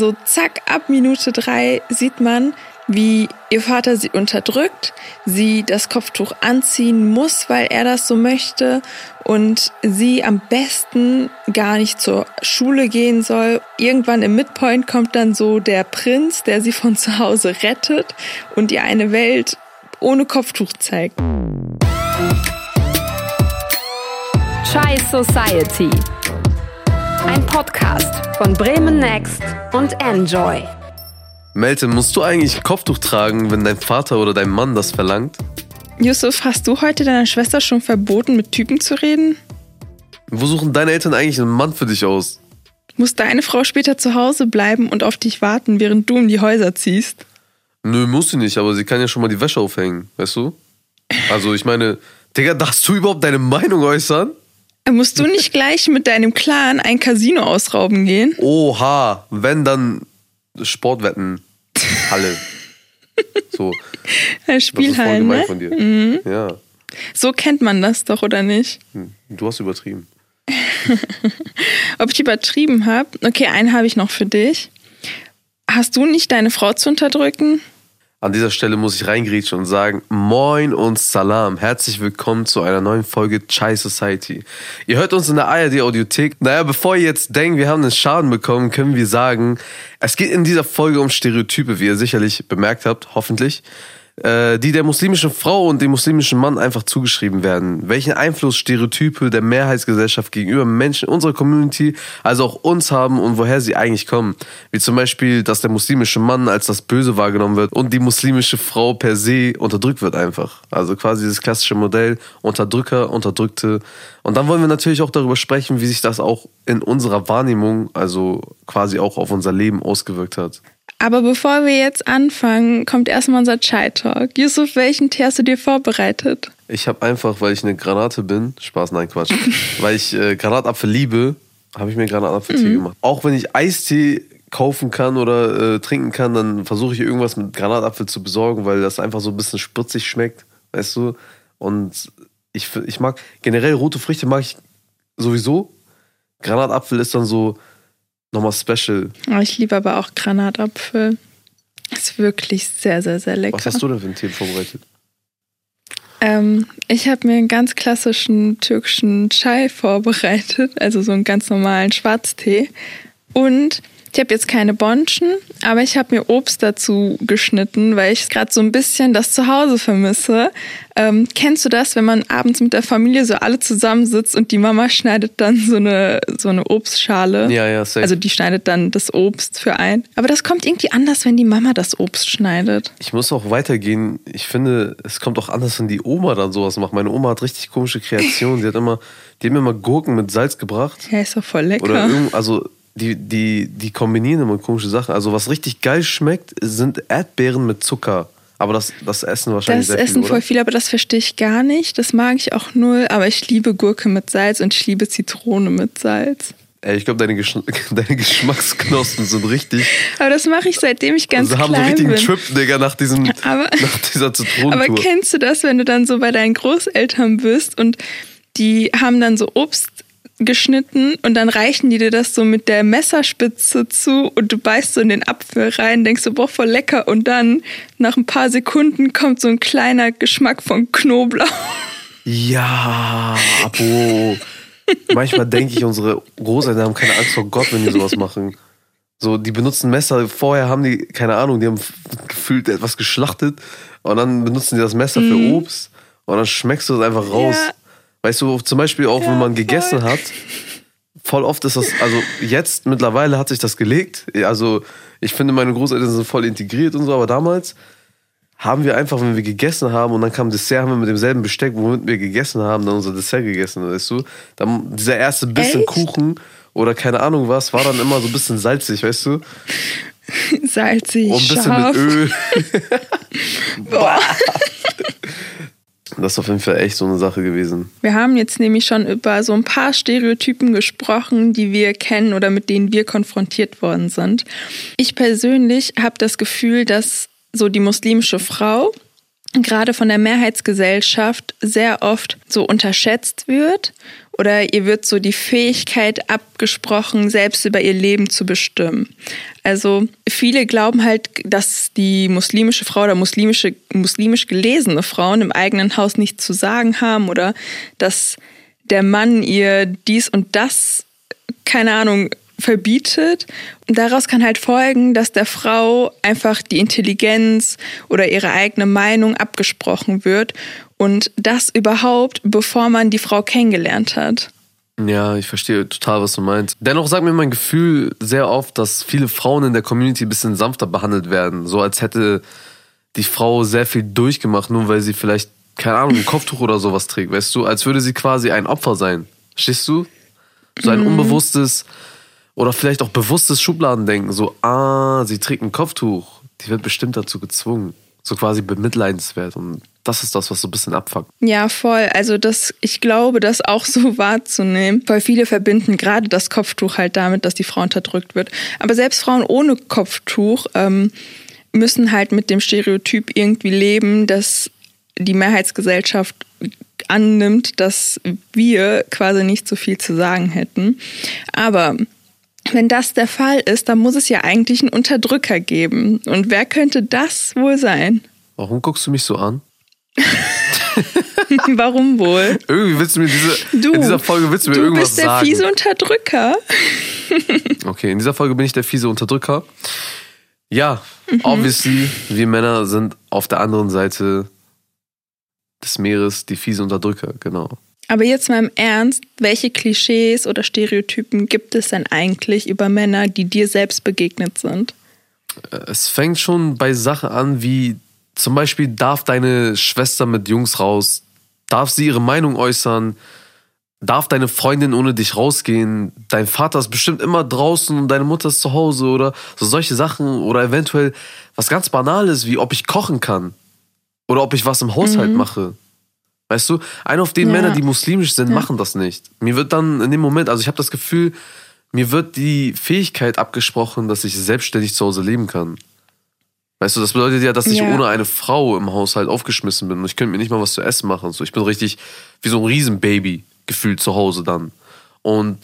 So zack, ab Minute drei sieht man, wie ihr Vater sie unterdrückt, sie das Kopftuch anziehen muss, weil er das so möchte und sie am besten gar nicht zur Schule gehen soll. Irgendwann im Midpoint kommt dann so der Prinz, der sie von zu Hause rettet und ihr eine Welt ohne Kopftuch zeigt. Chai Society. Ein Podcast von Bremen Next und Enjoy. Melte, musst du eigentlich Kopftuch tragen, wenn dein Vater oder dein Mann das verlangt? Yusuf, hast du heute deiner Schwester schon verboten, mit Typen zu reden? Wo suchen deine Eltern eigentlich einen Mann für dich aus? Muss deine Frau später zu Hause bleiben und auf dich warten, während du in die Häuser ziehst? Nö, muss sie nicht, aber sie kann ja schon mal die Wäsche aufhängen, weißt du? Also ich meine, Digga, darfst du überhaupt deine Meinung äußern? Musst du nicht gleich mit deinem Clan ein Casino ausrauben gehen? Oha, wenn dann Sportwetten, Halle. So. Spielhallen, das ist voll gemein ne? von dir. Mhm. Ja, So kennt man das doch, oder nicht? hm, du hast übertrieben. Ob ich übertrieben habe? Okay, einen habe ich noch für dich. Hast du nicht deine Frau zu unterdrücken? An dieser Stelle muss ich reingrätschen und sagen, moin und salam. Herzlich willkommen zu einer neuen Folge Chai Society. Ihr hört uns in der ARD Audiothek. Naja, bevor ihr jetzt denkt, wir haben einen Schaden bekommen, können wir sagen, es geht in dieser Folge um Stereotype, wie ihr sicherlich bemerkt habt, hoffentlich, die der muslimischen Frau und dem muslimischen Mann einfach zugeschrieben werden. Welchen Einfluss Stereotype der Mehrheitsgesellschaft gegenüber Menschen unserer Community, also auch uns haben und woher sie eigentlich kommen. Wie zum Beispiel, dass der muslimische Mann als das Böse wahrgenommen wird und die muslimische Frau per se unterdrückt wird einfach. Also quasi dieses klassische Modell Unterdrücker, Unterdrückte. Und dann wollen wir natürlich auch darüber sprechen, wie sich das auch in unserer Wahrnehmung, also quasi auch auf unser Leben ausgewirkt hat. Aber bevor wir jetzt anfangen, kommt erstmal unser Chai Talk. Yusuf, welchen Tee hast du dir vorbereitet? Ich habe einfach, weil ich eine Granate bin, Spaß, nein, Quatsch, weil ich äh, Granatapfel liebe, habe ich mir Granatapfeltee gemacht. Auch wenn ich Eistee kaufen kann oder äh, trinken kann, dann versuche ich irgendwas mit Granatapfel zu besorgen, weil das einfach so ein bisschen spritzig schmeckt, weißt du? Und ich, ich mag, generell rote Früchte mag ich sowieso. Granatapfel ist dann so nochmal special. Oh, ich liebe aber auch Granatapfel. Ist wirklich sehr, sehr, sehr lecker. Was hast du denn für einen Tee vorbereitet? Ähm, ich habe mir einen ganz klassischen türkischen Chai vorbereitet, also so einen ganz normalen Schwarztee. Und ich habe jetzt keine Bonschen, aber ich habe mir Obst dazu geschnitten, weil ich gerade so ein bisschen das Zuhause vermisse. Ähm, kennst du das, wenn man abends mit der Familie so alle zusammensitzt und die Mama schneidet dann so eine, so eine Obstschale? Ja, ja, safe. Also die schneidet dann das Obst für ein. Aber das kommt irgendwie anders, wenn die Mama das Obst schneidet. Ich muss auch weitergehen. Ich finde, es kommt auch anders, wenn die Oma dann sowas macht. Meine Oma hat richtig komische Kreationen. Die hat immer, die mir immer Gurken mit Salz gebracht. Ja, ist doch voll lecker. Oder irgend, also die, die, die kombinieren immer komische Sachen. Also was richtig geil schmeckt, sind Erdbeeren mit Zucker. Aber das, das essen wahrscheinlich Das sehr essen viele, voll viel, aber das verstehe ich gar nicht. Das mag ich auch null, aber ich liebe Gurke mit Salz und ich liebe Zitrone mit Salz. Ey, ich glaube, deine, Gesch deine Geschmacksknospen sind richtig. Aber das mache ich seitdem ich ganz Sie haben so klein richtigen bin. Trip, Digga, nach, diesem, Aber- nach dieser Aber Zitronentour. kennst du das, wenn du dann so bei deinen Großeltern bist und die haben dann so Obst geschnitten und dann reichen die dir das so mit der Messerspitze zu und du beißt so in den Apfel rein, denkst so, boah, voll lecker und dann nach ein paar Sekunden kommt so ein kleiner Geschmack von Knoblauch. Ja, Abo. Manchmal denke ich, unsere Großeltern haben keine Angst vor Gott, wenn die sowas machen. So, die benutzen Messer. Vorher haben die, keine Ahnung, die haben gefühlt etwas geschlachtet und dann benutzen die das Messer für Obst und dann schmeckst du es einfach raus. Ja. Weißt du, zum Beispiel auch, Ja, wenn man voll. gegessen hat, voll oft ist das, also jetzt mittlerweile hat sich das gelegt. Also ich finde, meine Großeltern sind voll integriert und so, aber damals haben wir einfach, wenn wir gegessen haben und dann kam Dessert, haben wir mit demselben Besteck, womit wir gegessen haben, dann unser Dessert gegessen, weißt du? Dann dieser erste bisschen Echt? Kuchen oder keine Ahnung was, war dann immer so ein bisschen salzig, weißt du? Salzig, Und ein bisschen scharf. mit Öl. Boah. Das ist auf jeden Fall echt so eine Sache gewesen. Wir haben jetzt nämlich schon über so ein paar Stereotypen gesprochen, die wir kennen oder mit denen wir konfrontiert worden sind. Ich persönlich habe das Gefühl, dass so die muslimische Frau gerade von der Mehrheitsgesellschaft sehr oft so unterschätzt wird oder ihr wird so die Fähigkeit abgesprochen, selbst über ihr Leben zu bestimmen. Also viele glauben halt, dass die muslimische Frau oder muslimische, muslimisch gelesene Frauen im eigenen Haus nichts zu sagen haben oder dass der Mann ihr dies und das, keine Ahnung, verbietet. Und daraus kann halt folgen, dass der Frau einfach die Intelligenz oder ihre eigene Meinung abgesprochen wird. Und das überhaupt, bevor man die Frau kennengelernt hat. Ja, ich verstehe total, was du meinst. Dennoch sagt mir mein Gefühl sehr oft, dass viele Frauen in der Community ein bisschen sanfter behandelt werden. So als hätte die Frau sehr viel durchgemacht, nur weil sie vielleicht, keine Ahnung, ein Kopftuch oder sowas trägt, weißt du? Als würde sie quasi ein Opfer sein. Verstehst du? So ein mhm. unbewusstes oder vielleicht auch bewusstes Schubladendenken. So, ah, sie trägt ein Kopftuch. Die wird bestimmt dazu gezwungen. So quasi bemitleidenswert. Und das ist das, was so ein bisschen abfuckt. Ja, voll. Also das, ich glaube, das auch so wahrzunehmen, weil viele verbinden gerade das Kopftuch halt damit, dass die Frau unterdrückt wird. Aber selbst Frauen ohne Kopftuch ähm, müssen halt mit dem Stereotyp irgendwie leben, dass die Mehrheitsgesellschaft annimmt, dass wir quasi nicht so viel zu sagen hätten. Aber wenn das der Fall ist, dann muss es ja eigentlich einen Unterdrücker geben. Und wer könnte das wohl sein? Warum guckst du mich so an? Warum wohl? Irgendwie willst du mir diese, du, in dieser Folge willst du mir du irgendwas sagen. Du bist der fiese Unterdrücker. okay, in dieser Folge bin ich der fiese Unterdrücker. Ja, mhm. obviously, wir Männer sind auf der anderen Seite des Meeres die fiese Unterdrücker, genau. Aber jetzt mal im Ernst, welche Klischees oder Stereotypen gibt es denn eigentlich über Männer, die dir selbst begegnet sind? Es fängt schon bei Sachen an, wie zum Beispiel darf deine Schwester mit Jungs raus, darf sie ihre Meinung äußern, darf deine Freundin ohne dich rausgehen, dein Vater ist bestimmt immer draußen und deine Mutter ist zu Hause oder so solche Sachen oder eventuell was ganz Banales, wie ob ich kochen kann oder ob ich was im Haushalt mhm. mache. Weißt du, ein auf den ja. Männer, die muslimisch sind, ja. machen das nicht. Mir wird dann in dem Moment, also ich habe das Gefühl, mir wird die Fähigkeit abgesprochen, dass ich selbstständig zu Hause leben kann. Weißt du, das bedeutet ja, dass ich ja. ohne eine Frau im Haushalt aufgeschmissen bin und ich könnte mir nicht mal was zu essen machen. So, ich bin richtig wie so ein Riesenbaby gefühlt zu Hause dann. Und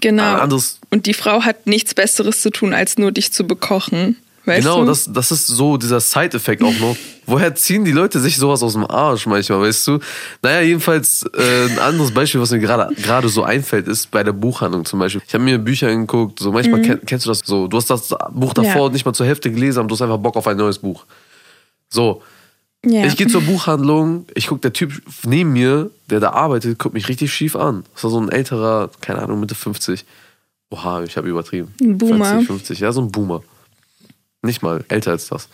genau. Anderes und die Frau hat nichts Besseres zu tun, als nur dich zu bekochen. Weißt genau, du? das, das ist so dieser Side-Effekt auch noch. Woher ziehen die Leute sich sowas aus dem Arsch manchmal, weißt du? Naja, jedenfalls äh, ein anderes Beispiel, was mir gerade gerade so einfällt, ist bei der Buchhandlung zum Beispiel. Ich habe mir Bücher angeguckt, so manchmal mhm. kenn, kennst du das so, du hast das Buch davor ja. nicht mal zur Hälfte gelesen, aber du hast einfach Bock auf ein neues Buch. So. Ja. Ich gehe zur Buchhandlung, ich guck der Typ neben mir, der da arbeitet, guckt mich richtig schief an. Das war so ein älterer, keine Ahnung, Mitte 50. Oha, ich habe übertrieben. Ein Boomer. 40, 50, ja, so ein Boomer. Nicht mal, älter als das.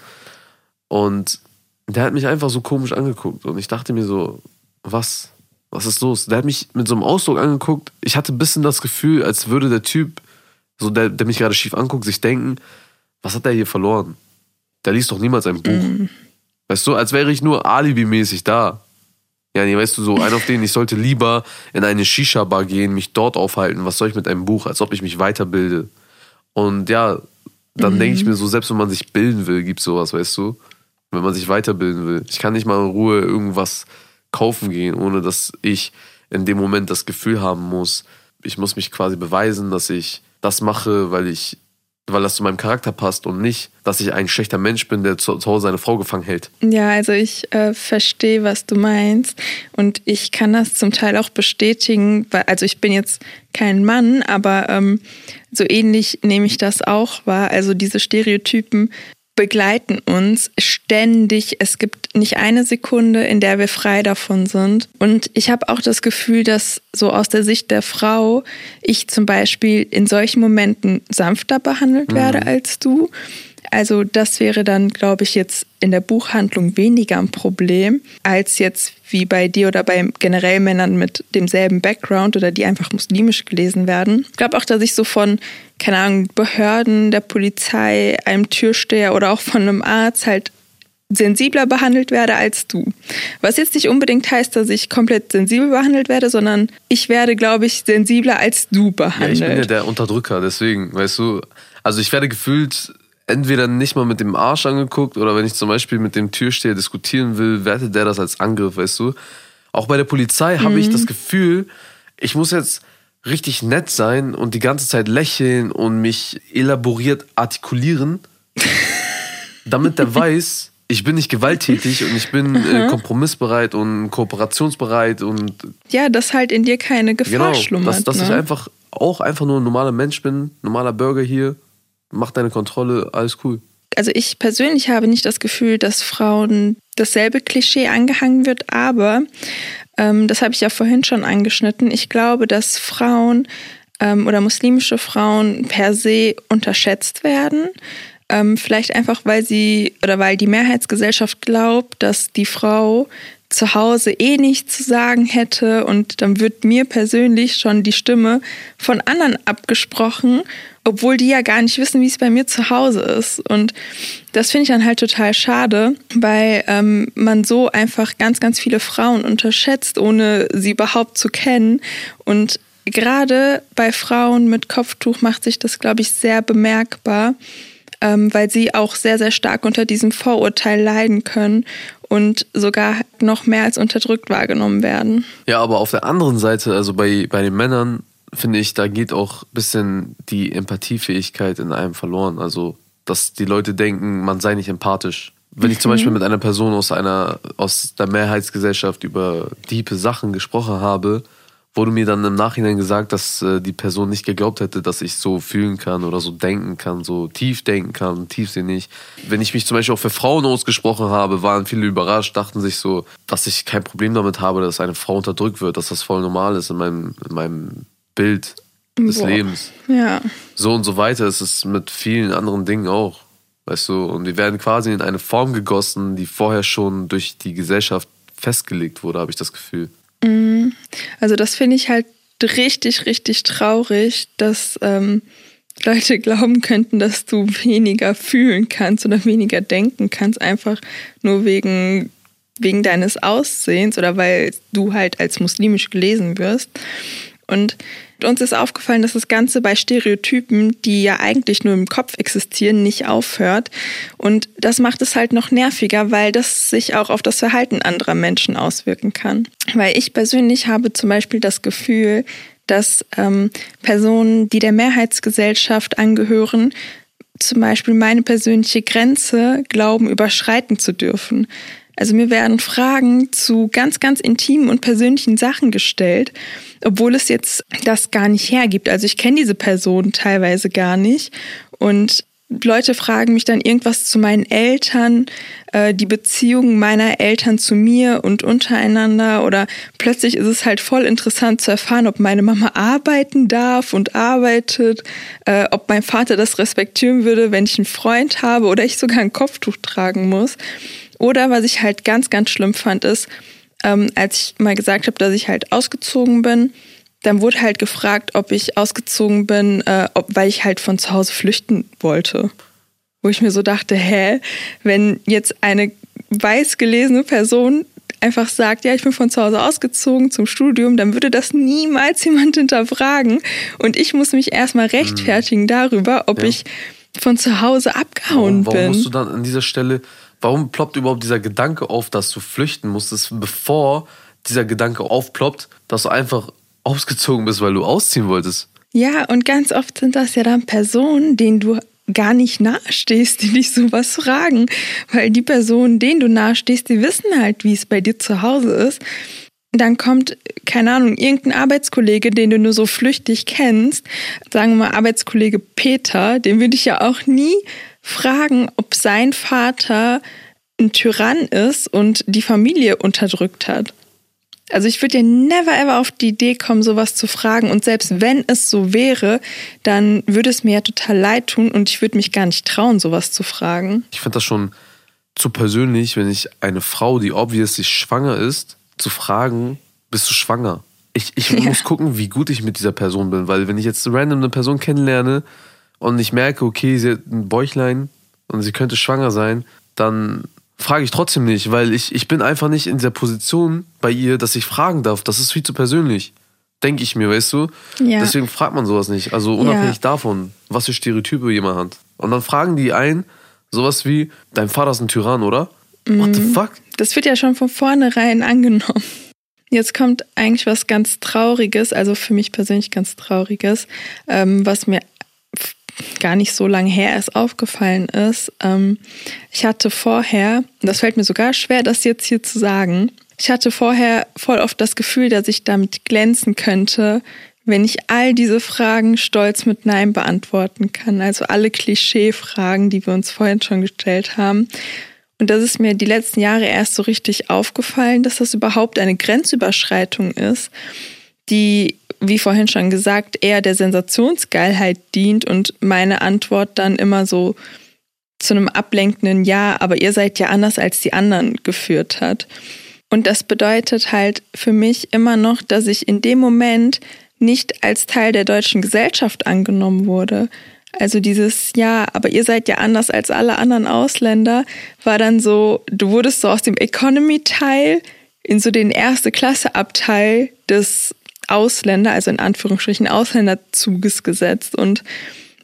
Und der hat mich einfach so komisch angeguckt. Und ich dachte mir so, was? Was ist los? Der hat mich mit so einem Ausdruck angeguckt. Ich hatte ein bisschen das Gefühl, als würde der Typ, so der, der mich gerade schief anguckt, sich denken, was hat der hier verloren? Der liest doch niemals ein Buch. Mhm. Weißt du, als wäre ich nur alibimäßig da. Ja, nee, weißt du, so ein auf den, ich sollte lieber in eine Shisha-Bar gehen, mich dort aufhalten. Was soll ich mit einem Buch, als ob ich mich weiterbilde? Und ja, dann mhm. denke ich mir so, selbst wenn man sich bilden will, gibt es sowas, weißt du? Wenn man sich weiterbilden will. Ich kann nicht mal in Ruhe irgendwas kaufen gehen, ohne dass ich in dem Moment das Gefühl haben muss, ich muss mich quasi beweisen, dass ich das mache, weil ich, weil das zu meinem Charakter passt und nicht, dass ich ein schlechter Mensch bin, der zu, zu Hause seine Frau gefangen hält. Ja, also ich äh, verstehe, was du meinst und ich kann das zum Teil auch bestätigen, weil, also ich bin jetzt kein Mann, aber ähm, so ähnlich nehme ich das auch wahr. Also diese Stereotypen begleiten uns ständig. Es gibt nicht eine Sekunde, in der wir frei davon sind. Und ich habe auch das Gefühl, dass so aus der Sicht der Frau ich zum Beispiel in solchen Momenten sanfter behandelt werde mhm. als du. Also das wäre dann, glaube ich, jetzt in der Buchhandlung weniger ein Problem, als jetzt wie bei dir oder bei generell Männern mit demselben Background oder die einfach muslimisch gelesen werden. Ich glaube auch, dass ich so von, keine Ahnung, Behörden, der Polizei, einem Türsteher oder auch von einem Arzt halt sensibler behandelt werde als du. Was jetzt nicht unbedingt heißt, dass ich komplett sensibel behandelt werde, sondern ich werde, glaube ich, sensibler als du behandelt. Ja, ich bin ja der Unterdrücker, deswegen, weißt du, also ich werde gefühlt entweder nicht mal mit dem Arsch angeguckt oder wenn ich zum Beispiel mit dem Türsteher diskutieren will, wertet der das als Angriff, weißt du? Auch bei der Polizei habe ich mhm. das Gefühl, ich muss jetzt richtig nett sein und die ganze Zeit lächeln und mich elaboriert artikulieren, damit der weiß, ich bin nicht gewalttätig und ich bin äh, kompromissbereit und kooperationsbereit und Ja, dass halt in dir keine Gefahr genau, schlummert. dass, dass ne? ich einfach auch einfach nur ein normaler Mensch bin, normaler Bürger hier, mach deine Kontrolle, alles cool. also ich persönlich habe nicht das Gefühl, dass Frauen dasselbe Klischee angehangen wird, aber ähm, das habe ich ja vorhin schon angeschnitten. Ich glaube, dass Frauen ähm, oder muslimische Frauen per se unterschätzt werden. Ähm, vielleicht einfach, weil sie oder weil die Mehrheitsgesellschaft glaubt, dass die Frau zu Hause eh nichts zu sagen hätte und dann wird mir persönlich schon die Stimme von anderen abgesprochen, obwohl die ja gar nicht wissen, wie es bei mir zu Hause ist. Und das finde ich dann halt total schade, weil ähm, man so einfach ganz, ganz viele Frauen unterschätzt, ohne sie überhaupt zu kennen. Und gerade bei Frauen mit Kopftuch macht sich das, glaube ich, sehr bemerkbar, ähm, weil sie auch sehr, sehr stark unter diesem Vorurteil leiden können und sogar noch mehr als unterdrückt wahrgenommen werden. Ja, aber auf der anderen Seite, also bei, bei den Männern, finde ich, da geht auch ein bisschen die Empathiefähigkeit in einem verloren. Also, dass die Leute denken, man sei nicht empathisch. Wenn ich zum Beispiel mit einer Person aus einer, aus der Mehrheitsgesellschaft über tiefe Sachen gesprochen habe, wurde mir dann im Nachhinein gesagt, dass äh, die Person nicht geglaubt hätte, dass ich so fühlen kann oder so denken kann, so tief denken kann, tiefsinnig. Wenn ich mich zum Beispiel auch für Frauen ausgesprochen habe, waren viele überrascht, dachten sich so, dass ich kein Problem damit habe, dass eine Frau unterdrückt wird, dass das voll normal ist in meinem, in meinem Bild des Boah. Lebens. Ja. So und so weiter ist es mit vielen anderen Dingen auch. Weißt du, und die werden quasi in eine Form gegossen, die vorher schon durch die Gesellschaft festgelegt wurde, habe ich das Gefühl. Also das finde ich halt richtig, richtig traurig, dass ähm, Leute glauben könnten, dass du weniger fühlen kannst oder weniger denken kannst, einfach nur wegen, wegen deines Aussehens oder weil du halt als muslimisch gelesen wirst. Und uns ist aufgefallen, dass das Ganze bei Stereotypen, die ja eigentlich nur im Kopf existieren, nicht aufhört. Und das macht es halt noch nerviger, weil das sich auch auf das Verhalten anderer Menschen auswirken kann. Weil ich persönlich habe zum Beispiel das Gefühl, dass ähm, Personen, die der Mehrheitsgesellschaft angehören, zum Beispiel meine persönliche Grenze glauben, überschreiten zu dürfen. Also mir werden Fragen zu ganz, ganz intimen und persönlichen Sachen gestellt, obwohl es jetzt das gar nicht hergibt. Also ich kenne diese Person teilweise gar nicht und Leute fragen mich dann irgendwas zu meinen Eltern, äh, die Beziehung meiner Eltern zu mir und untereinander oder plötzlich ist es halt voll interessant zu erfahren, ob meine Mama arbeiten darf und arbeitet, äh, ob mein Vater das respektieren würde, wenn ich einen Freund habe oder ich sogar ein Kopftuch tragen muss. Oder was ich halt ganz, ganz schlimm fand, ist, ähm, als ich mal gesagt habe, dass ich halt ausgezogen bin, dann wurde halt gefragt, ob ich ausgezogen bin, äh, ob, weil ich halt von zu Hause flüchten wollte. Wo ich mir so dachte, hä, wenn jetzt eine weiß gelesene Person einfach sagt, ja, ich bin von zu Hause ausgezogen zum Studium, dann würde das niemals jemand hinterfragen. Und ich muss mich erstmal rechtfertigen darüber, ob Ja. ich von zu Hause abgehauen Warum, warum bin. musst du dann an dieser Stelle, warum ploppt überhaupt dieser Gedanke auf, dass du flüchten musstest, bevor dieser Gedanke aufploppt, dass du einfach ausgezogen bist, weil du ausziehen wolltest? Ja, und ganz oft sind das ja dann Personen, denen du gar nicht nahestehst, die dich sowas fragen. Weil die Personen, denen du nahestehst, die wissen halt, wie es bei dir zu Hause ist. Dann kommt, keine Ahnung, irgendein Arbeitskollege, den du nur so flüchtig kennst, sagen wir mal Arbeitskollege Peter, den würde ich ja auch nie fragen, ob sein Vater ein Tyrann ist und die Familie unterdrückt hat. Also ich würde ja never ever auf die Idee kommen, sowas zu fragen. Und selbst wenn es so wäre, dann würde es mir ja total leid tun und ich würde mich gar nicht trauen, sowas zu fragen. Ich finde das schon zu persönlich, wenn ich eine Frau, die obviously schwanger ist, zu fragen, bist du schwanger? Ich, ich muss gucken, wie gut ich mit dieser Person bin, weil wenn ich jetzt random eine Person kennenlerne und ich merke, okay, sie hat ein Bäuchlein und sie könnte schwanger sein, dann frage ich trotzdem nicht, weil ich, ich bin einfach nicht in dieser Position bei ihr, dass ich fragen darf. Das ist viel zu persönlich. Denke ich mir, weißt du? Ja. Deswegen fragt man sowas nicht. Also unabhängig Ja. davon, was für Stereotype jemand hat. Und dann fragen die ein, sowas wie, dein Vater ist ein Tyrann, oder? What Mhm. the fuck? Das wird ja schon von vornherein angenommen. Jetzt kommt eigentlich was ganz Trauriges, also für mich persönlich ganz Trauriges, ähm, was mir gar nicht so lange her erst aufgefallen ist. Ähm, ich hatte vorher, das fällt mir sogar schwer, das jetzt hier zu sagen, ich hatte vorher voll oft das Gefühl, dass ich damit glänzen könnte, wenn ich all diese Fragen stolz mit Nein beantworten kann. Also alle Klischee-Fragen, die wir uns vorhin schon gestellt haben. Und das ist mir die letzten Jahre erst so richtig aufgefallen, dass das überhaupt eine Grenzüberschreitung ist, die, wie vorhin schon gesagt, eher der Sensationsgeilheit dient und meine Antwort dann immer so zu einem ablenkenden Ja, aber ihr seid ja anders als die anderen geführt hat. Und das bedeutet halt für mich immer noch, dass ich in dem Moment nicht als Teil der deutschen Gesellschaft angenommen wurde. Also dieses, ja, aber ihr seid ja anders als alle anderen Ausländer, war dann so, du wurdest so aus dem Economy-Teil in so den Erste-Klasse-Abteil des Ausländer, also in Anführungsstrichen Ausländerzuges gesetzt. Und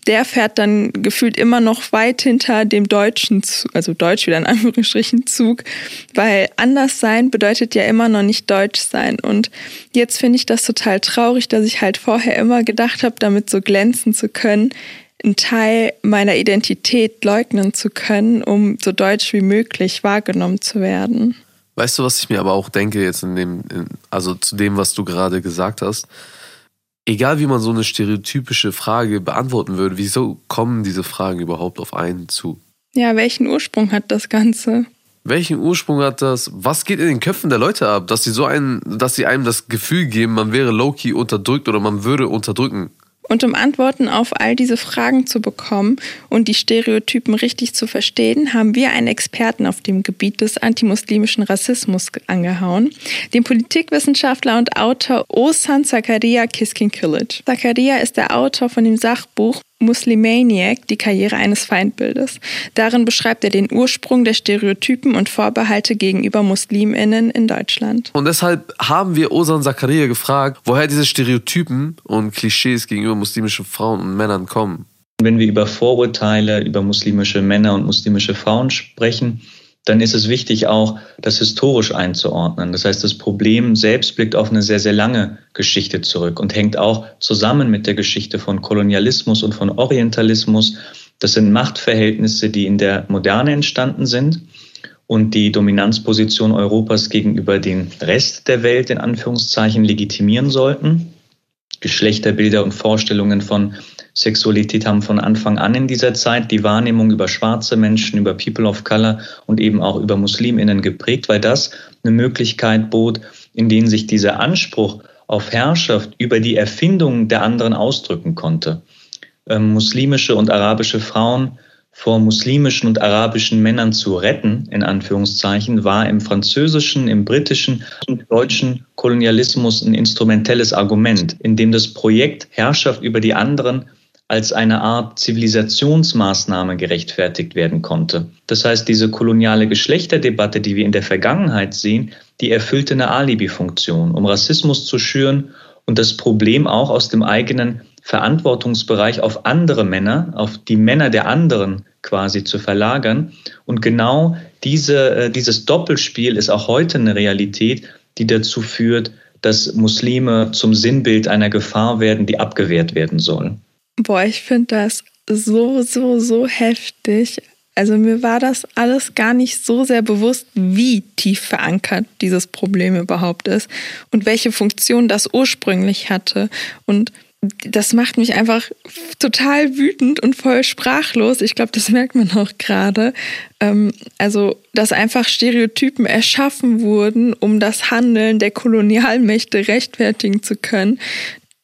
der fährt dann gefühlt immer noch weit hinter dem deutschen, also Deutsch wieder in Anführungsstrichen Zug, weil anders sein bedeutet ja immer noch nicht Deutsch sein. Und jetzt finde ich das total traurig, dass ich halt vorher immer gedacht habe, damit so glänzen zu können, einen Teil meiner Identität leugnen zu können, um so deutsch wie möglich wahrgenommen zu werden. Weißt du, was ich mir aber auch denke jetzt in dem, in, also zu dem, was du gerade gesagt hast? egal wie man so eine stereotypische Frage beantworten würde, wieso kommen diese Fragen überhaupt auf einen zu? Ja, welchen Ursprung hat das Ganze? Welchen Ursprung hat das? Was geht in den Köpfen der Leute ab, dass sie so einen, dass sie einem das Gefühl geben, man wäre low-key unterdrückt oder man würde unterdrücken? Und um Antworten auf all diese Fragen zu bekommen und die Stereotypen richtig zu verstehen, haben wir einen Experten auf dem Gebiet des antimuslimischen Rassismus angehauen, den Politikwissenschaftler und Autor Osan Zakaria Kiskin-Kilic. Zakaria ist der Autor von dem Sachbuch Muslimaniac, die Karriere eines Feindbildes. Darin beschreibt er den Ursprung der Stereotypen und Vorbehalte gegenüber Musliminnen in Deutschland. Und deshalb haben wir Osan Zakaria gefragt, woher diese Stereotypen und Klischees gegenüber muslimischen Frauen und Männern kommen. Wenn wir über Vorurteile über muslimische Männer und muslimische Frauen sprechen, dann ist es wichtig auch, das historisch einzuordnen. Das heißt, das Problem selbst blickt auf eine sehr, sehr lange Geschichte zurück und hängt auch zusammen mit der Geschichte von Kolonialismus und von Orientalismus. Das sind Machtverhältnisse, die in der Moderne entstanden sind und die Dominanzposition Europas gegenüber dem Rest der Welt in Anführungszeichen legitimieren sollten. Geschlechterbilder und Vorstellungen von Sexualität haben von Anfang an in dieser Zeit die Wahrnehmung über schwarze Menschen, über People of Color und eben auch über Musliminnen geprägt, weil das eine Möglichkeit bot, in denen sich dieser Anspruch auf Herrschaft über die Erfindung der anderen ausdrücken konnte. Ähm, muslimische und arabische Frauen vor muslimischen und arabischen Männern zu retten, in Anführungszeichen, war im französischen, im britischen und deutschen Kolonialismus ein instrumentelles Argument, in dem das Projekt Herrschaft über die anderen als eine Art Zivilisationsmaßnahme gerechtfertigt werden konnte. Das heißt, diese koloniale Geschlechterdebatte, die wir in der Vergangenheit sehen, die erfüllte eine Alibi-Funktion, um Rassismus zu schüren und das Problem auch aus dem eigenen Verantwortungsbereich auf andere Männer, auf die Männer der anderen quasi zu verlagern. Und genau diese, äh, dieses Doppelspiel ist auch heute eine Realität, die dazu führt, dass Muslime zum Sinnbild einer Gefahr werden, die abgewehrt werden soll. Boah, ich finde das so, so, so heftig. Also mir war das alles gar nicht so sehr bewusst, wie tief verankert dieses Problem überhaupt ist und welche Funktion das ursprünglich hatte. Und das macht mich einfach total wütend und voll sprachlos. Ich glaube, das merkt man auch gerade. Ähm, also, dass einfach Stereotypen erschaffen wurden, um das Handeln der Kolonialmächte rechtfertigen zu können.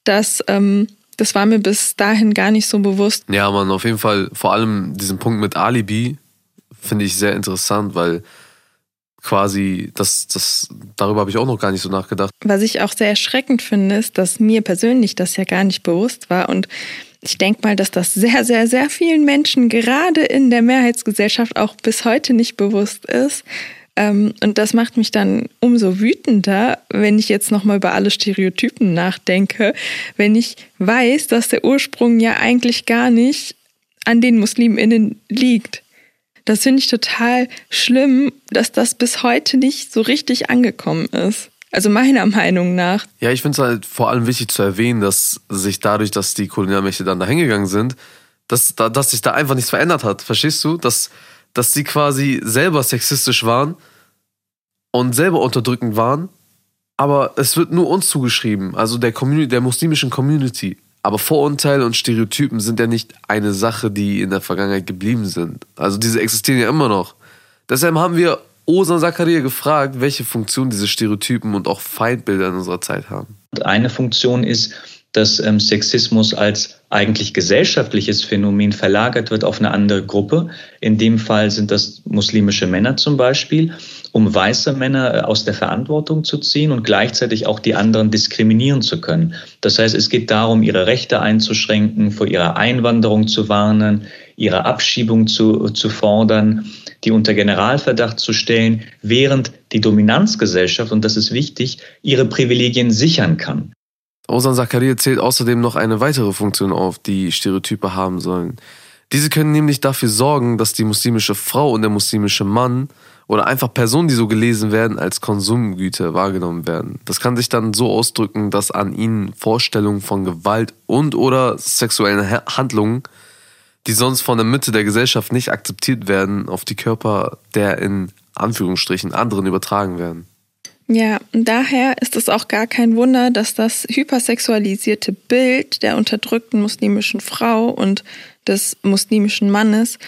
Das ähm, das war mir bis dahin gar nicht so bewusst. Ja, man, auf jeden Fall, vor allem diesen Punkt mit Alibi finde ich sehr interessant, weil quasi, das, das, darüber habe ich auch noch gar nicht so nachgedacht. Was ich auch sehr erschreckend finde, ist, dass mir persönlich das ja gar nicht bewusst war und ich denke mal, dass das sehr, sehr, sehr vielen Menschen gerade in der Mehrheitsgesellschaft auch bis heute nicht bewusst ist, ähm, und das macht mich dann umso wütender, wenn ich jetzt nochmal über alle Stereotypen nachdenke, wenn ich weiß, dass der Ursprung ja eigentlich gar nicht an den MuslimInnen liegt. Das finde ich total schlimm, dass das bis heute nicht so richtig angekommen ist. Also meiner Meinung nach. Ja, ich finde es halt vor allem wichtig zu erwähnen, dass sich dadurch, dass die Kolonialmächte dann da hingegangen sind, dass, dass sich da einfach nichts verändert hat. Verstehst du? Dass, dass sie quasi selber sexistisch waren und selber unterdrückend waren, aber es wird nur uns zugeschrieben, also der, Community, der muslimischen Community. Aber Vorurteile und Stereotypen sind ja nicht eine Sache, die in der Vergangenheit geblieben sind. Also diese existieren ja immer noch. Deshalb haben wir Osan Zakaria gefragt, welche Funktion diese Stereotypen und auch Feindbilder in unserer Zeit haben. Eine Funktion ist, dass ähm, Sexismus als eigentlich gesellschaftliches Phänomen verlagert wird auf eine andere Gruppe. In dem Fall sind das muslimische Männer zum Beispiel, um weiße Männer äh, aus der Verantwortung zu ziehen und gleichzeitig auch die anderen diskriminieren zu können. Das heißt, es geht darum, ihre Rechte einzuschränken, vor ihrer Einwanderung zu warnen, ihre Abschiebung zu, zu fordern, die unter Generalverdacht zu stellen, während die Dominanzgesellschaft, und das ist wichtig, ihre Privilegien sichern kann. Osan Zakaria zählt außerdem noch eine weitere Funktion auf, die Stereotype haben sollen. Diese können nämlich dafür sorgen, dass die muslimische Frau und der muslimische Mann oder einfach Personen, die so gelesen werden, als Konsumgüter wahrgenommen werden. Das kann sich dann so ausdrücken, dass an ihnen Vorstellungen von Gewalt und oder sexuellen Handlungen, die sonst von der Mitte der Gesellschaft nicht akzeptiert werden, auf die Körper der in Anführungsstrichen anderen übertragen werden. Ja, und daher ist es auch gar kein Wunder, dass das hypersexualisierte Bild der unterdrückten muslimischen Frau und des muslimischen Mannes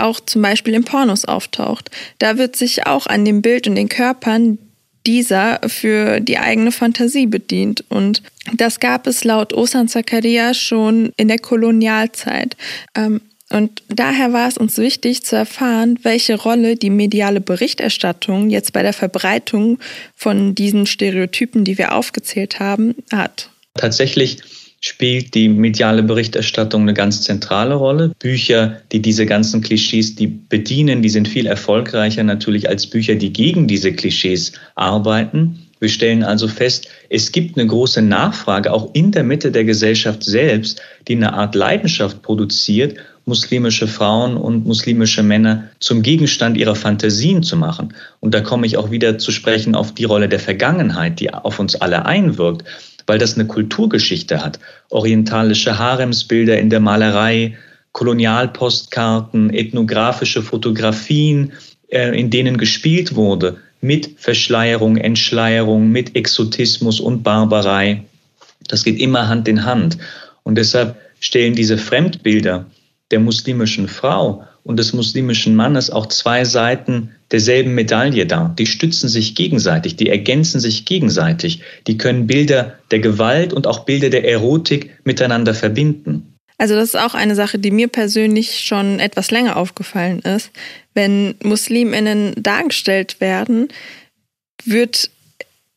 auch zum Beispiel in Pornos auftaucht. Da wird sich auch an dem Bild und den Körpern dieser für die eigene Fantasie bedient. Und das gab es laut Osan Zakaria schon in der Kolonialzeit. Ähm, und daher war es uns wichtig zu erfahren, welche Rolle die mediale Berichterstattung jetzt bei der Verbreitung von diesen Stereotypen, die wir aufgezählt haben, hat. Tatsächlich spielt die mediale Berichterstattung eine ganz zentrale Rolle. Bücher, die diese ganzen Klischees, die bedienen, die sind viel erfolgreicher natürlich als Bücher, die gegen diese Klischees arbeiten. Wir stellen also fest, es gibt eine große Nachfrage auch in der Mitte der Gesellschaft selbst, die eine Art Leidenschaft produziert muslimische Frauen und muslimische Männer zum Gegenstand ihrer Fantasien zu machen. Und da komme ich auch wieder zu sprechen auf die Rolle der Vergangenheit, die auf uns alle einwirkt, weil das eine Kulturgeschichte hat. Orientalische Haremsbilder in der Malerei, Kolonialpostkarten, ethnografische Fotografien, äh, in denen gespielt wurde mit Verschleierung, Entschleierung, mit Exotismus und Barbarei. Das geht immer Hand in Hand. Und deshalb stellen diese Fremdbilder der muslimischen Frau und des muslimischen Mannes auch zwei Seiten derselben Medaille dar. Die stützen sich gegenseitig, die ergänzen sich gegenseitig, die können Bilder der Gewalt und auch Bilder der Erotik miteinander verbinden. Also das ist auch eine Sache, die mir persönlich schon etwas länger aufgefallen ist. Wenn Musliminnen dargestellt werden, wird,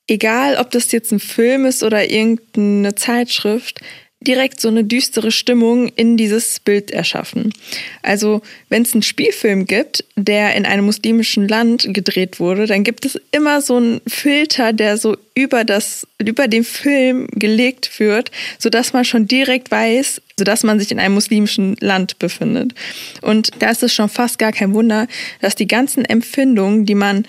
egal ob das jetzt ein Film ist oder irgendeine Zeitschrift, direkt so eine düstere Stimmung in dieses Bild erschaffen. Also wenn es einen Spielfilm gibt, der in einem muslimischen Land gedreht wurde, dann gibt es immer so einen Filter, der so über das über den Film gelegt wird, so dass man schon direkt weiß, so dass man sich in einem muslimischen Land befindet. Und da ist es schon fast gar kein Wunder, dass die ganzen Empfindungen, die man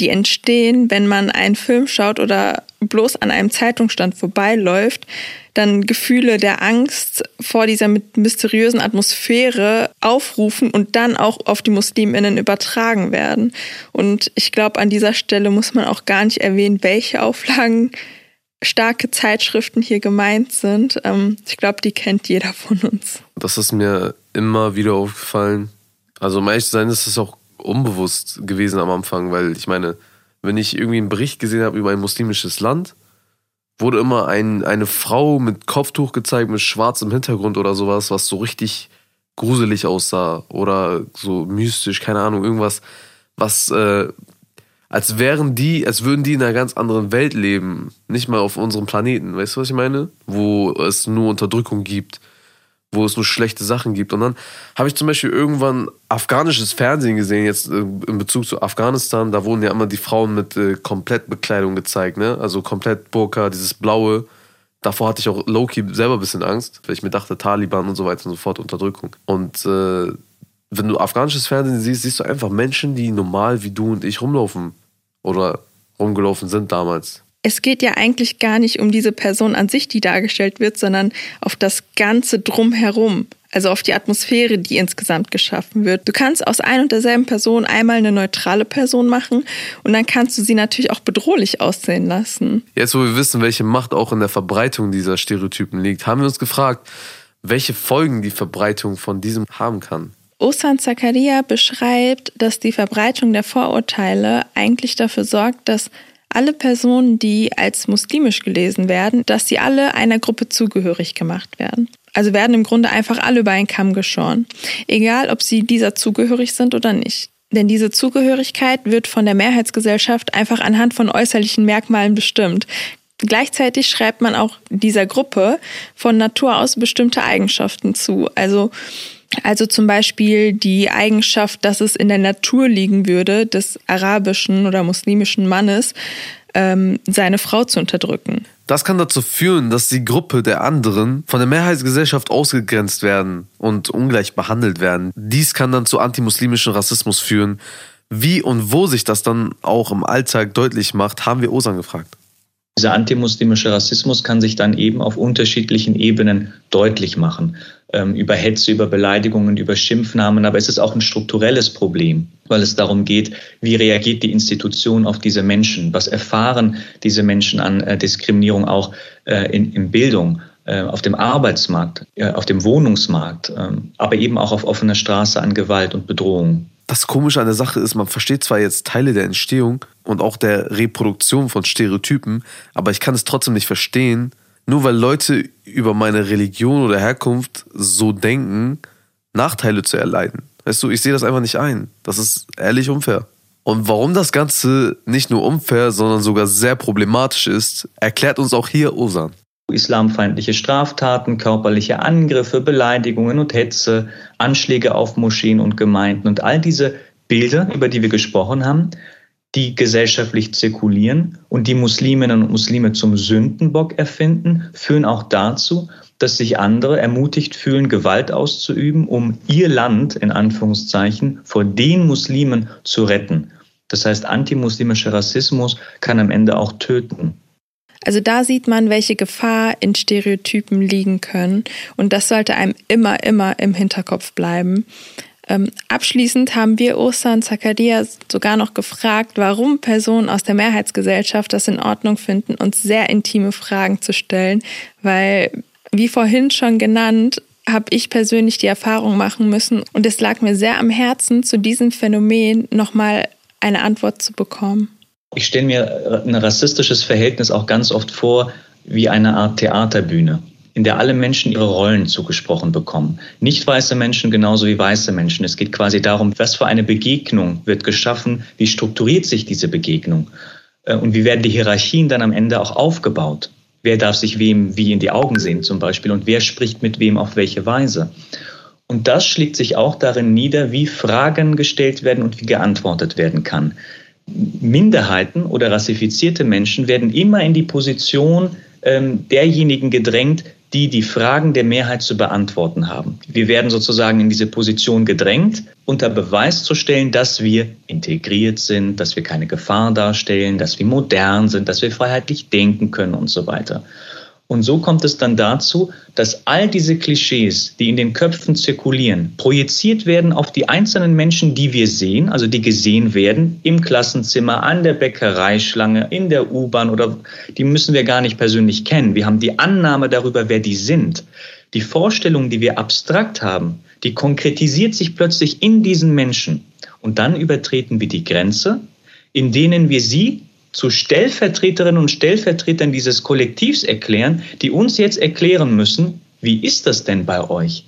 die entstehen, wenn man einen Film schaut oder bloß an einem Zeitungsstand vorbeiläuft, dann Gefühle der Angst vor dieser mysteriösen Atmosphäre aufrufen und dann auch auf die Musliminnen übertragen werden. Und ich glaube, an dieser Stelle muss man auch gar nicht erwähnen, welche Auflagen starke Zeitschriften hier gemeint sind. Ähm, ich glaube, die kennt jeder von uns. Das ist mir immer wieder aufgefallen. Also, um ehrlich zu sein, ist es auch unbewusst gewesen am Anfang, weil ich meine, wenn ich irgendwie einen Bericht gesehen habe über ein muslimisches Land, wurde immer ein, eine Frau mit Kopftuch gezeigt, mit schwarzem Hintergrund oder sowas, was so richtig gruselig aussah oder so mystisch, keine Ahnung, irgendwas, was äh, als wären die, als würden die in einer ganz anderen Welt leben, nicht mal auf unserem Planeten, weißt du, was ich meine? Wo es nur Unterdrückung gibt wo es nur schlechte Sachen gibt. Und dann habe ich zum Beispiel irgendwann afghanisches Fernsehen gesehen, jetzt äh, in Bezug zu Afghanistan. Da wurden ja immer die Frauen mit äh, Komplettbekleidung gezeigt, ne? Also komplett Burka, dieses blaue. Davor hatte ich auch Loki selber ein bisschen Angst, weil ich mir dachte, Taliban und so weiter und so fort, Unterdrückung. Und äh, wenn du afghanisches Fernsehen siehst, siehst du einfach Menschen, die normal wie du und ich rumlaufen oder rumgelaufen sind damals es geht ja eigentlich gar nicht um diese Person an sich, die dargestellt wird, sondern auf das Ganze drumherum. Also auf die Atmosphäre, die insgesamt geschaffen wird. Du kannst aus ein und derselben Person einmal eine neutrale Person machen und dann kannst du sie natürlich auch bedrohlich aussehen lassen. Jetzt, wo wir wissen, welche Macht auch in der Verbreitung dieser Stereotypen liegt, haben wir uns gefragt, welche Folgen die Verbreitung von diesem haben kann. Osan Zakaria beschreibt, dass die Verbreitung der Vorurteile eigentlich dafür sorgt, dass alle Personen, die als muslimisch gelesen werden, dass sie alle einer Gruppe zugehörig gemacht werden. Also werden im Grunde einfach alle über einen Kamm geschoren, egal ob sie dieser zugehörig sind oder nicht. Denn diese Zugehörigkeit wird von der Mehrheitsgesellschaft einfach anhand von äußerlichen Merkmalen bestimmt. Gleichzeitig schreibt man auch dieser Gruppe von Natur aus bestimmte Eigenschaften zu. Also also zum Beispiel die Eigenschaft, dass es in der Natur liegen würde, des arabischen oder muslimischen Mannes, ähm, seine Frau zu unterdrücken. Das kann dazu führen, dass die Gruppe der anderen von der Mehrheitsgesellschaft ausgegrenzt werden und ungleich behandelt werden. Dies kann dann zu antimuslimischen Rassismus führen. Wie und wo sich das dann auch im Alltag deutlich macht, haben wir Osan gefragt. Dieser antimuslimische Rassismus kann sich dann eben auf unterschiedlichen Ebenen deutlich machen. Ähm, über Hetze, über Beleidigungen, über Schimpfnamen. Aber es ist auch ein strukturelles Problem, weil es darum geht, wie reagiert die Institution auf diese Menschen? Was erfahren diese Menschen an äh, Diskriminierung auch äh, in, in Bildung? Äh, auf dem Arbeitsmarkt, auf dem Wohnungsmarkt, ähm, aber eben auch auf offener Straße an Gewalt und Bedrohung das Komische an der Sache ist, man versteht zwar jetzt Teile der Entstehung und auch der Reproduktion von Stereotypen, aber ich kann es trotzdem nicht verstehen, nur weil Leute über meine Religion oder Herkunft so denken, Nachteile zu erleiden. Weißt du, ich sehe das einfach nicht ein. Das ist ehrlich unfair. Und warum das Ganze nicht nur unfair, sondern sogar sehr problematisch ist, erklärt uns auch hier Osan islamfeindliche Straftaten, körperliche Angriffe, Beleidigungen und Hetze, Anschläge auf Moscheen und Gemeinden und all diese Bilder, über die wir gesprochen haben, die gesellschaftlich zirkulieren und die Musliminnen und Muslime zum Sündenbock erfinden, führen auch dazu, dass sich andere ermutigt fühlen, Gewalt auszuüben, um ihr Land in Anführungszeichen vor den Muslimen zu retten. Das heißt, antimuslimischer Rassismus kann am Ende auch töten. Also da sieht man, welche Gefahr in Stereotypen liegen können. Und das sollte einem immer, immer im Hinterkopf bleiben. Ähm, abschließend haben wir Osan Zakaria sogar noch gefragt, warum Personen aus der Mehrheitsgesellschaft das in Ordnung finden, uns sehr intime Fragen zu stellen, weil, wie vorhin schon genannt, habe ich persönlich die Erfahrung machen müssen und es lag mir sehr am Herzen, zu diesem Phänomen nochmal eine Antwort zu bekommen. Ich stelle mir ein rassistisches Verhältnis auch ganz oft vor wie eine Art Theaterbühne, in der alle Menschen ihre Rollen zugesprochen bekommen. Nicht weiße Menschen genauso wie weiße Menschen. Es geht quasi darum, was für eine Begegnung wird geschaffen, wie strukturiert sich diese Begegnung äh, und wie werden die Hierarchien dann am Ende auch aufgebaut. Wer darf sich wem wie in die Augen sehen zum Beispiel und wer spricht mit wem auf welche Weise. Und das schlägt sich auch darin nieder, wie Fragen gestellt werden und wie geantwortet werden kann. Minderheiten oder rassifizierte Menschen werden immer in die Position ähm, derjenigen gedrängt, die die Fragen der Mehrheit zu beantworten haben. Wir werden sozusagen in diese Position gedrängt, unter Beweis zu stellen, dass wir integriert sind, dass wir keine Gefahr darstellen, dass wir modern sind, dass wir freiheitlich denken können und so weiter. Und so kommt es dann dazu, dass all diese Klischees, die in den Köpfen zirkulieren, projiziert werden auf die einzelnen Menschen, die wir sehen, also die gesehen werden, im Klassenzimmer, an der Bäckereischlange, in der U-Bahn oder die müssen wir gar nicht persönlich kennen. Wir haben die Annahme darüber, wer die sind. Die Vorstellung, die wir abstrakt haben, die konkretisiert sich plötzlich in diesen Menschen. Und dann übertreten wir die Grenze, in denen wir sie zu Stellvertreterinnen und Stellvertretern dieses Kollektivs erklären, die uns jetzt erklären müssen, wie ist das denn bei euch?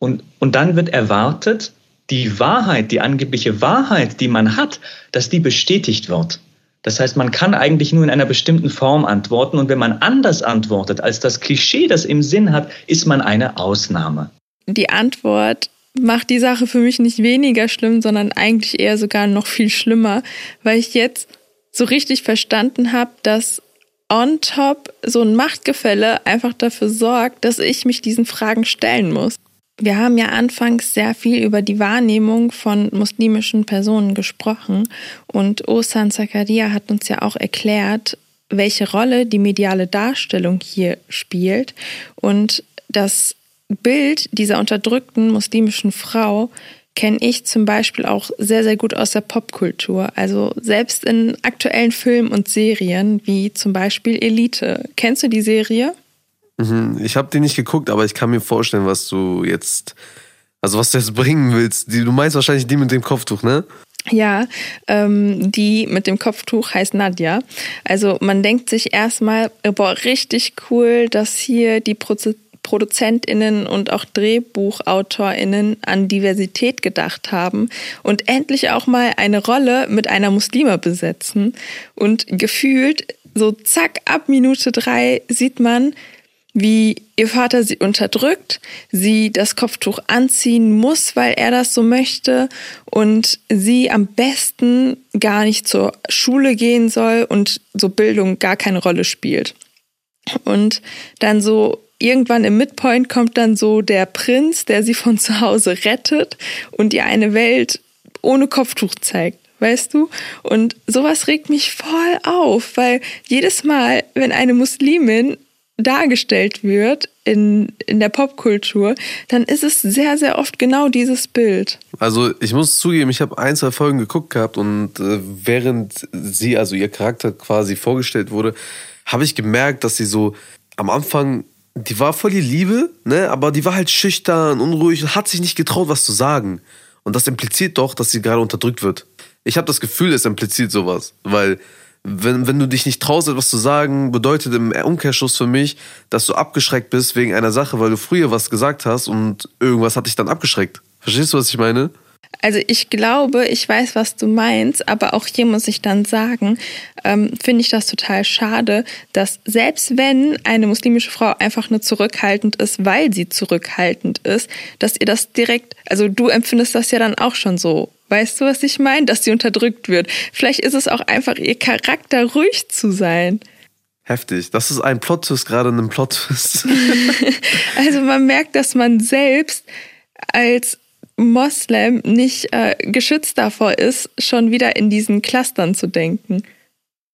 Und, und dann wird erwartet, die Wahrheit, die angebliche Wahrheit, die man hat, dass die bestätigt wird. Das heißt, man kann eigentlich nur in einer bestimmten Form antworten und wenn man anders antwortet als das Klischee das im Sinn hat, ist man eine Ausnahme. Die Antwort macht die Sache für mich nicht weniger schlimm, sondern eigentlich eher sogar noch viel schlimmer, weil ich jetzt so richtig verstanden habe, dass on top so ein Machtgefälle einfach dafür sorgt, dass ich mich diesen Fragen stellen muss. Wir haben ja anfangs sehr viel über die Wahrnehmung von muslimischen Personen gesprochen und Osan Zakaria hat uns ja auch erklärt, welche Rolle die mediale Darstellung hier spielt. Und das Bild dieser unterdrückten muslimischen Frau kenne ich zum Beispiel auch sehr, sehr gut aus der Popkultur. Also selbst in aktuellen Filmen und Serien, wie zum Beispiel Elite. Kennst du die Serie? Mhm, ich habe die nicht geguckt, aber ich kann mir vorstellen, was du jetzt, also was du jetzt bringen willst. Du meinst wahrscheinlich die mit dem Kopftuch, ne? Ja, ähm, die mit dem Kopftuch heißt Nadja. Also man denkt sich erstmal, boah, richtig cool, dass hier die Proze ProduzentInnen und auch DrehbuchautorInnen an Diversität gedacht haben und endlich auch mal eine Rolle mit einer Muslima besetzen. Und gefühlt, so zack, ab Minute drei sieht man, wie ihr Vater sie unterdrückt, sie das Kopftuch anziehen muss, weil er das so möchte und sie am besten gar nicht zur Schule gehen soll und so Bildung gar keine Rolle spielt. Und dann so irgendwann im Midpoint kommt dann so der Prinz, der sie von zu Hause rettet und ihr eine Welt ohne Kopftuch zeigt weißt du? Und sowas regt mich voll auf, weil jedes Mal, wenn eine Muslimin dargestellt wird in, in der Popkultur, dann ist es sehr, sehr oft genau dieses Bild. Also ich muss zugeben, ich habe ein, zwei Folgen geguckt gehabt und äh, während sie, also ihr Charakter quasi vorgestellt wurde, habe ich gemerkt, dass sie so am Anfang, die war voll die Liebe, ne, aber die war halt schüchtern, unruhig und hat sich nicht getraut, was zu sagen. Und das impliziert doch, dass sie gerade unterdrückt wird. Ich habe das Gefühl, es impliziert sowas, weil wenn, wenn du dich nicht traust, etwas zu sagen, bedeutet im Umkehrschluss für mich, dass du abgeschreckt bist wegen einer Sache, weil du früher was gesagt hast und irgendwas hat dich dann abgeschreckt. Verstehst du, was ich meine? Also ich glaube, ich weiß, was du meinst, aber auch hier muss ich dann sagen, ähm, finde ich das total schade, dass selbst wenn eine muslimische Frau einfach nur zurückhaltend ist, weil sie zurückhaltend ist, dass ihr das direkt, also du empfindest das ja dann auch schon so Weißt du, was ich meine? Dass sie unterdrückt wird. Vielleicht ist es auch einfach ihr Charakter, ruhig zu sein. Heftig. Das ist ein Plot-Twist, gerade ein Plot-Twist. also man merkt, dass man selbst als Moslem nicht äh, geschützt davor ist, schon wieder in diesen Clustern zu denken.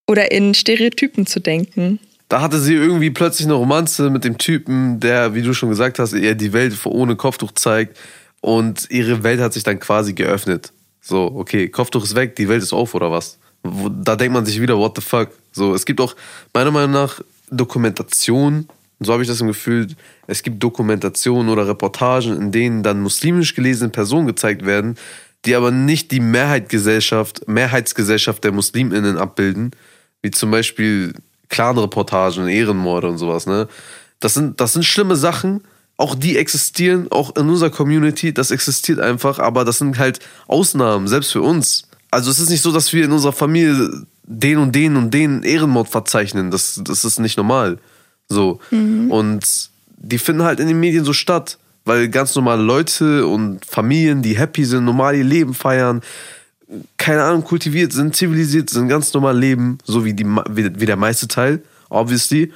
Oder in Stereotypen zu denken. Da hatte sie irgendwie plötzlich eine Romanze mit dem Typen, der, wie du schon gesagt hast, ihr die Welt ohne Kopftuch zeigt. Und ihre Welt hat sich dann quasi geöffnet. So, okay, Kopftuch ist weg, die Welt ist auf oder was? Da denkt man sich wieder, what the fuck? So, es gibt auch meiner Meinung nach Dokumentationen, so habe ich das Gefühl, es gibt Dokumentationen oder Reportagen, in denen dann muslimisch gelesene Personen gezeigt werden, die aber nicht die Mehrheitsgesellschaft, Mehrheitsgesellschaft der MuslimInnen abbilden, wie zum Beispiel Clanreportagen, Ehrenmorde und sowas, ne? Das sind, das sind schlimme Sachen, auch die existieren, auch in unserer Community, das existiert einfach, aber das sind halt Ausnahmen, selbst für uns. Also es ist nicht so, dass wir in unserer Familie den und den und den Ehrenmord verzeichnen. Das, das ist nicht normal. So. Mhm. Und die finden halt in den Medien so statt, weil ganz normale Leute und Familien, die happy sind, normal ihr Leben feiern, keine Ahnung, kultiviert sind, zivilisiert sind, ganz normal leben, so wie, die, wie der meiste Teil, obviously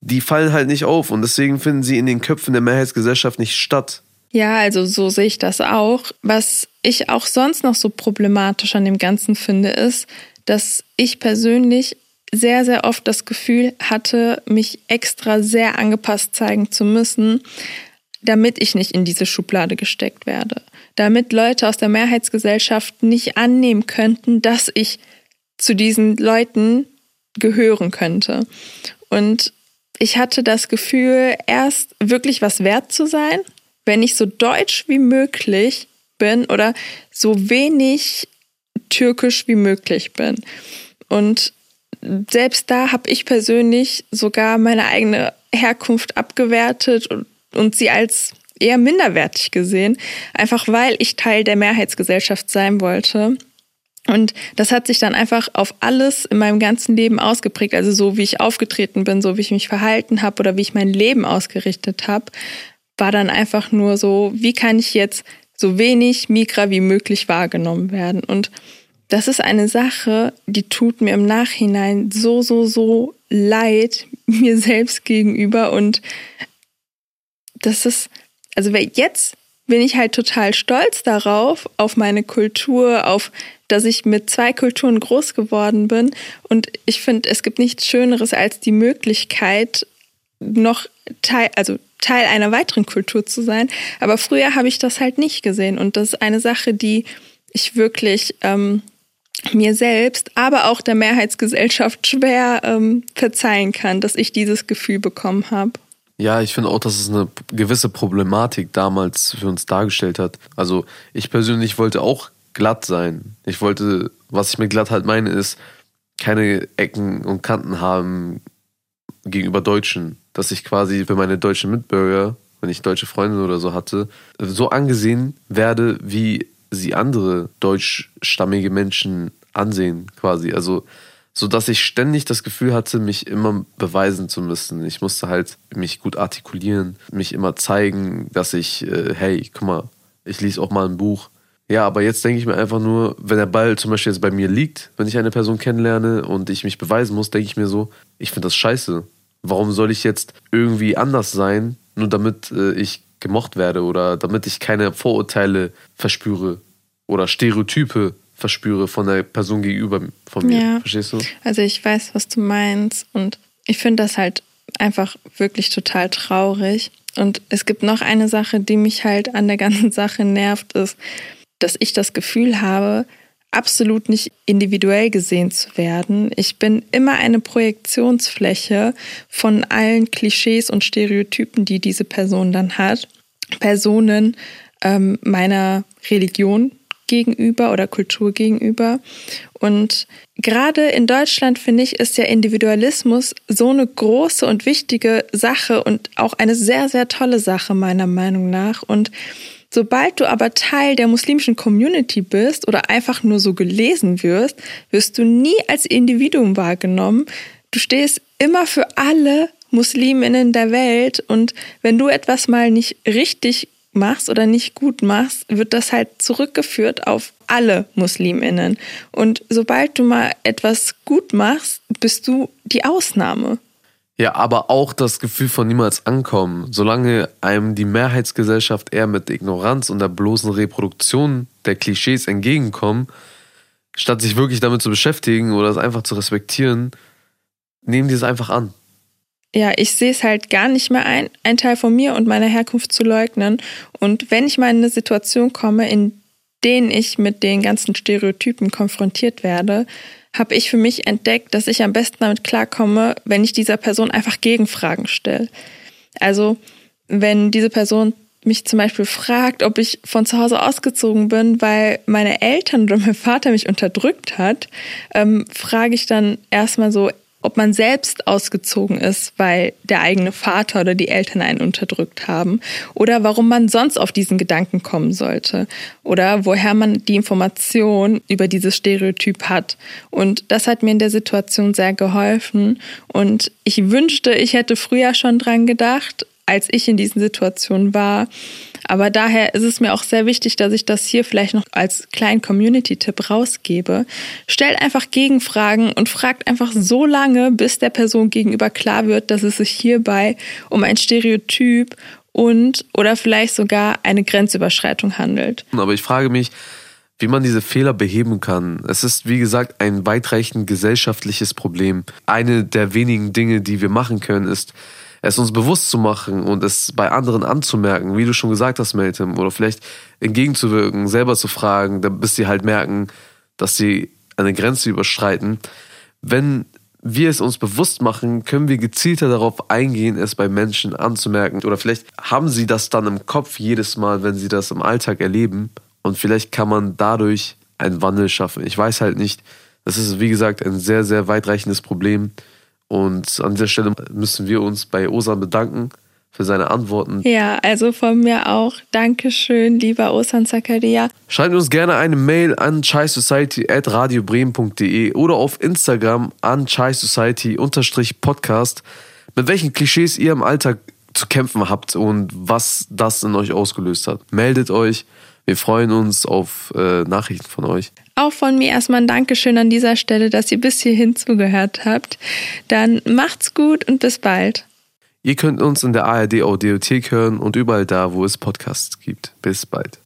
die fallen halt nicht auf und deswegen finden sie in den Köpfen der Mehrheitsgesellschaft nicht statt. Ja, also so sehe ich das auch. Was ich auch sonst noch so problematisch an dem Ganzen finde, ist, dass ich persönlich sehr, sehr oft das Gefühl hatte, mich extra sehr angepasst zeigen zu müssen, damit ich nicht in diese Schublade gesteckt werde. Damit Leute aus der Mehrheitsgesellschaft nicht annehmen könnten, dass ich zu diesen Leuten gehören könnte. Und ich hatte das Gefühl, erst wirklich was wert zu sein, wenn ich so deutsch wie möglich bin oder so wenig türkisch wie möglich bin. Und selbst da habe ich persönlich sogar meine eigene Herkunft abgewertet und, und sie als eher minderwertig gesehen, einfach weil ich Teil der Mehrheitsgesellschaft sein wollte. Und das hat sich dann einfach auf alles in meinem ganzen Leben ausgeprägt. Also so wie ich aufgetreten bin, so wie ich mich verhalten habe oder wie ich mein Leben ausgerichtet habe, war dann einfach nur so, wie kann ich jetzt so wenig Migra wie möglich wahrgenommen werden. Und das ist eine Sache, die tut mir im Nachhinein so, so, so leid mir selbst gegenüber. Und das ist, also jetzt bin ich halt total stolz darauf, auf meine Kultur, auf dass ich mit zwei Kulturen groß geworden bin. Und ich finde, es gibt nichts Schöneres als die Möglichkeit, noch Teil, also Teil einer weiteren Kultur zu sein. Aber früher habe ich das halt nicht gesehen. Und das ist eine Sache, die ich wirklich ähm, mir selbst, aber auch der Mehrheitsgesellschaft schwer ähm, verzeihen kann, dass ich dieses Gefühl bekommen habe. Ja, ich finde auch, dass es eine gewisse Problematik damals für uns dargestellt hat. Also ich persönlich wollte auch glatt sein. Ich wollte, was ich mit glatt halt meine, ist keine Ecken und Kanten haben gegenüber Deutschen. Dass ich quasi für meine deutschen Mitbürger, wenn ich deutsche Freunde oder so hatte, so angesehen werde, wie sie andere deutschstammige Menschen ansehen, quasi. Also so dass ich ständig das Gefühl hatte, mich immer beweisen zu müssen. Ich musste halt mich gut artikulieren, mich immer zeigen, dass ich, äh, hey, guck mal, ich lese auch mal ein Buch. Ja, aber jetzt denke ich mir einfach nur, wenn der Ball zum Beispiel jetzt bei mir liegt, wenn ich eine Person kennenlerne und ich mich beweisen muss, denke ich mir so, ich finde das scheiße. Warum soll ich jetzt irgendwie anders sein, nur damit äh, ich gemocht werde oder damit ich keine Vorurteile verspüre oder Stereotype verspüre von der Person gegenüber von mir. Ja. Verstehst du? Also ich weiß, was du meinst und ich finde das halt einfach wirklich total traurig. Und es gibt noch eine Sache, die mich halt an der ganzen Sache nervt, ist, dass ich das Gefühl habe, absolut nicht individuell gesehen zu werden. Ich bin immer eine Projektionsfläche von allen Klischees und Stereotypen, die diese Person dann hat. Personen ähm, meiner Religion gegenüber oder Kultur gegenüber. Und gerade in Deutschland finde ich, ist der Individualismus so eine große und wichtige Sache und auch eine sehr, sehr tolle Sache meiner Meinung nach. Und sobald du aber Teil der muslimischen Community bist oder einfach nur so gelesen wirst, wirst du nie als Individuum wahrgenommen. Du stehst immer für alle Musliminnen der Welt und wenn du etwas mal nicht richtig machst oder nicht gut machst, wird das halt zurückgeführt auf alle Musliminnen. Und sobald du mal etwas gut machst, bist du die Ausnahme. Ja, aber auch das Gefühl von niemals ankommen. Solange einem die Mehrheitsgesellschaft eher mit Ignoranz und der bloßen Reproduktion der Klischees entgegenkommen, statt sich wirklich damit zu beschäftigen oder es einfach zu respektieren, nehmen die es einfach an ja, ich sehe es halt gar nicht mehr ein, einen Teil von mir und meiner Herkunft zu leugnen. Und wenn ich mal in eine Situation komme, in denen ich mit den ganzen Stereotypen konfrontiert werde, habe ich für mich entdeckt, dass ich am besten damit klarkomme, wenn ich dieser Person einfach Gegenfragen stelle. Also, wenn diese Person mich zum Beispiel fragt, ob ich von zu Hause ausgezogen bin, weil meine Eltern oder mein Vater mich unterdrückt hat, ähm, frage ich dann erstmal so, ob man selbst ausgezogen ist, weil der eigene Vater oder die Eltern einen unterdrückt haben oder warum man sonst auf diesen Gedanken kommen sollte oder woher man die Information über dieses Stereotyp hat. Und das hat mir in der Situation sehr geholfen und ich wünschte, ich hätte früher schon dran gedacht, als ich in diesen Situationen war. Aber daher ist es mir auch sehr wichtig, dass ich das hier vielleicht noch als kleinen Community-Tipp rausgebe. Stellt einfach Gegenfragen und fragt einfach so lange, bis der Person gegenüber klar wird, dass es sich hierbei um ein Stereotyp und oder vielleicht sogar eine Grenzüberschreitung handelt. Aber ich frage mich, wie man diese Fehler beheben kann. Es ist, wie gesagt, ein weitreichend gesellschaftliches Problem. Eine der wenigen Dinge, die wir machen können, ist, es uns bewusst zu machen und es bei anderen anzumerken, wie du schon gesagt hast, Meltem, oder vielleicht entgegenzuwirken, selber zu fragen, bis sie halt merken, dass sie eine Grenze überschreiten. Wenn wir es uns bewusst machen, können wir gezielter darauf eingehen, es bei Menschen anzumerken. Oder vielleicht haben sie das dann im Kopf jedes Mal, wenn sie das im Alltag erleben. Und vielleicht kann man dadurch einen Wandel schaffen. Ich weiß halt nicht. Das ist, wie gesagt, ein sehr, sehr weitreichendes Problem. Und an dieser Stelle müssen wir uns bei Osan bedanken für seine Antworten. Ja, also von mir auch. Dankeschön, lieber Osan Zakaria. Schreibt uns gerne eine Mail an chaisociety.radiobremen.de oder auf Instagram an chaisociety-podcast, mit welchen Klischees ihr im Alltag zu kämpfen habt und was das in euch ausgelöst hat. Meldet euch. Wir freuen uns auf äh, Nachrichten von euch. Auch von mir erstmal ein Dankeschön an dieser Stelle, dass ihr bis hierhin zugehört habt. Dann macht's gut und bis bald. Ihr könnt uns in der ARD Audiothek hören und überall da, wo es Podcasts gibt. Bis bald.